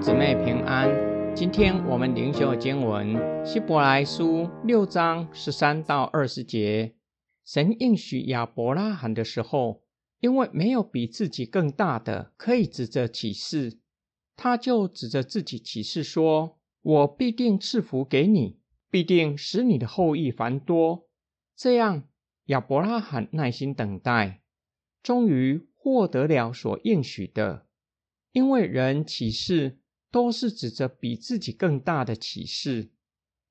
姊妹平安。今天我们灵修经文《希伯来书》六章十三到二十节。神应许亚伯拉罕的时候，因为没有比自己更大的可以指着启示，他就指着自己启示说：“我必定赐福给你，必定使你的后裔繁多。”这样，亚伯拉罕耐心等待，终于获得了所应许的。因为人启示都是指着比自己更大的启示，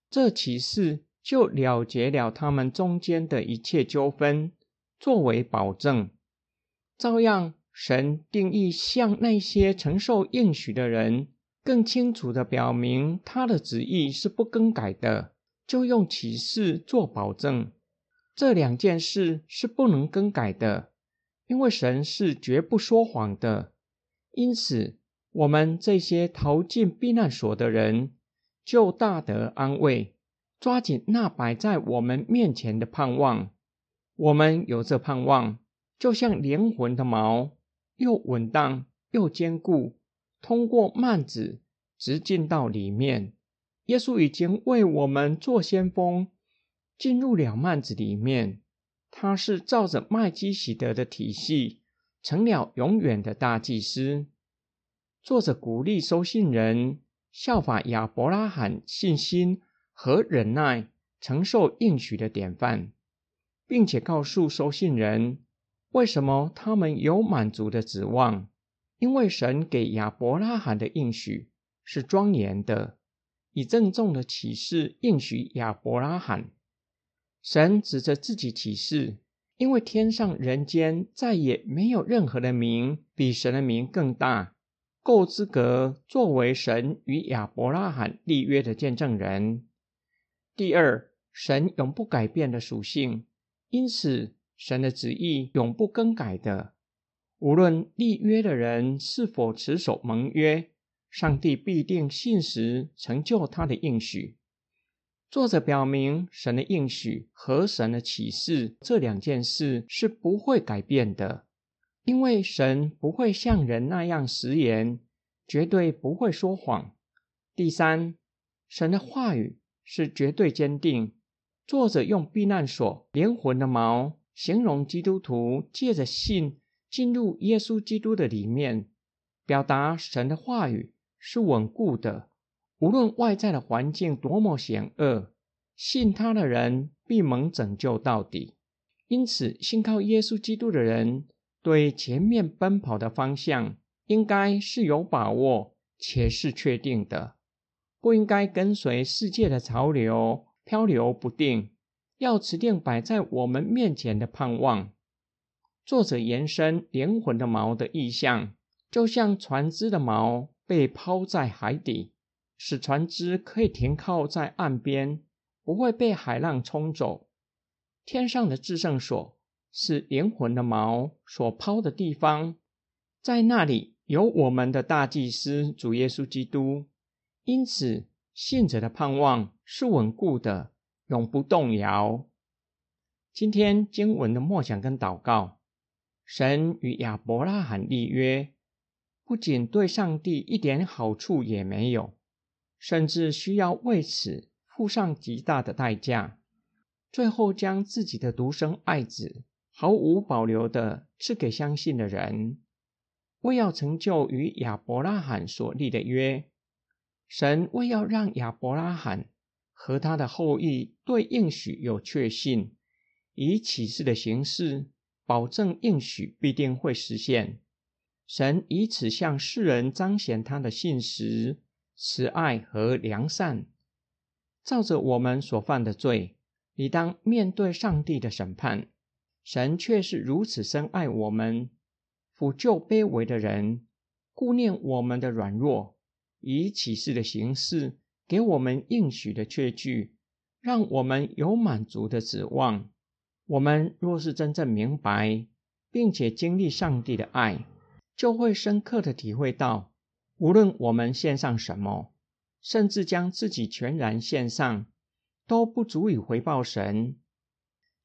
这启示就了结了他们中间的一切纠纷，作为保证。照样，神定义向那些承受应许的人，更清楚的表明他的旨意是不更改的，就用启示做保证。这两件事是不能更改的，因为神是绝不说谎的。因此，我们这些逃进避难所的人，就大得安慰，抓紧那摆在我们面前的盼望。我们有这盼望，就像灵魂的锚，又稳当又坚固，通过幔子直进到里面。耶稣已经为我们做先锋，进入了幔子里面。他是照着麦基洗德的体系。成了永远的大祭司。作者鼓励收信人效法亚伯拉罕信心和忍耐，承受应许的典范，并且告诉收信人为什么他们有满足的指望。因为神给亚伯拉罕的应许是庄严的，以郑重的启示应许亚伯拉罕。神指着自己启示。因为天上人间再也没有任何的名比神的名更大，够资格作为神与亚伯拉罕立约的见证人。第二，神永不改变的属性，因此神的旨意永不更改的。无论立约的人是否持守盟约，上帝必定信实成就他的应许。作者表明，神的应许和神的启示这两件事是不会改变的，因为神不会像人那样食言，绝对不会说谎。第三，神的话语是绝对坚定。作者用避难所灵魂的锚形容基督徒借着信进入耶稣基督的里面，表达神的话语是稳固的。无论外在的环境多么险恶，信他的人必蒙拯救到底。因此，信靠耶稣基督的人，对前面奔跑的方向应该是有把握且是确定的，不应该跟随世界的潮流漂流不定，要持定摆在我们面前的盼望。作者延伸灵魂的锚的意象，就像船只的锚被抛在海底。使船只可以停靠在岸边，不会被海浪冲走。天上的至圣所是灵魂的锚所抛的地方，在那里有我们的大祭司主耶稣基督。因此，信者的盼望是稳固的，永不动摇。今天经文的默想跟祷告，神与亚伯拉罕立约，不仅对上帝一点好处也没有。甚至需要为此付上极大的代价，最后将自己的独生爱子毫无保留的赐给相信的人，为要成就与亚伯拉罕所立的约。神为要让亚伯拉罕和他的后裔对应许有确信，以启示的形式保证应许必定会实现。神以此向世人彰显他的信实。慈爱和良善，照着我们所犯的罪，理当面对上帝的审判。神却是如此深爱我们，抚救卑微的人，顾念我们的软弱，以启示的形式给我们应许的确据，让我们有满足的指望。我们若是真正明白，并且经历上帝的爱，就会深刻的体会到。无论我们献上什么，甚至将自己全然献上，都不足以回报神。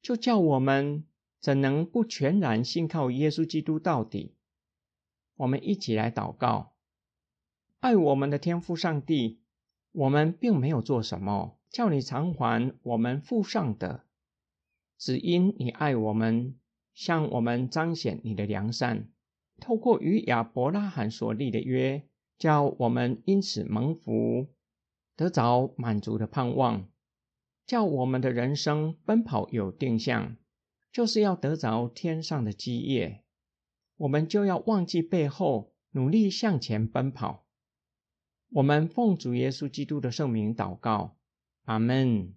就叫我们怎能不全然信靠耶稣基督到底？我们一起来祷告：爱我们的天父上帝，我们并没有做什么叫你偿还我们负上的，只因你爱我们，向我们彰显你的良善，透过与亚伯拉罕所立的约，叫我们因此蒙福，得着满足的盼望，叫我们的人生奔跑有定向，就是要得着天上的基业，我们就要忘记背后，努力向前奔跑。我们奉主耶稣基督的圣名祷告，阿门。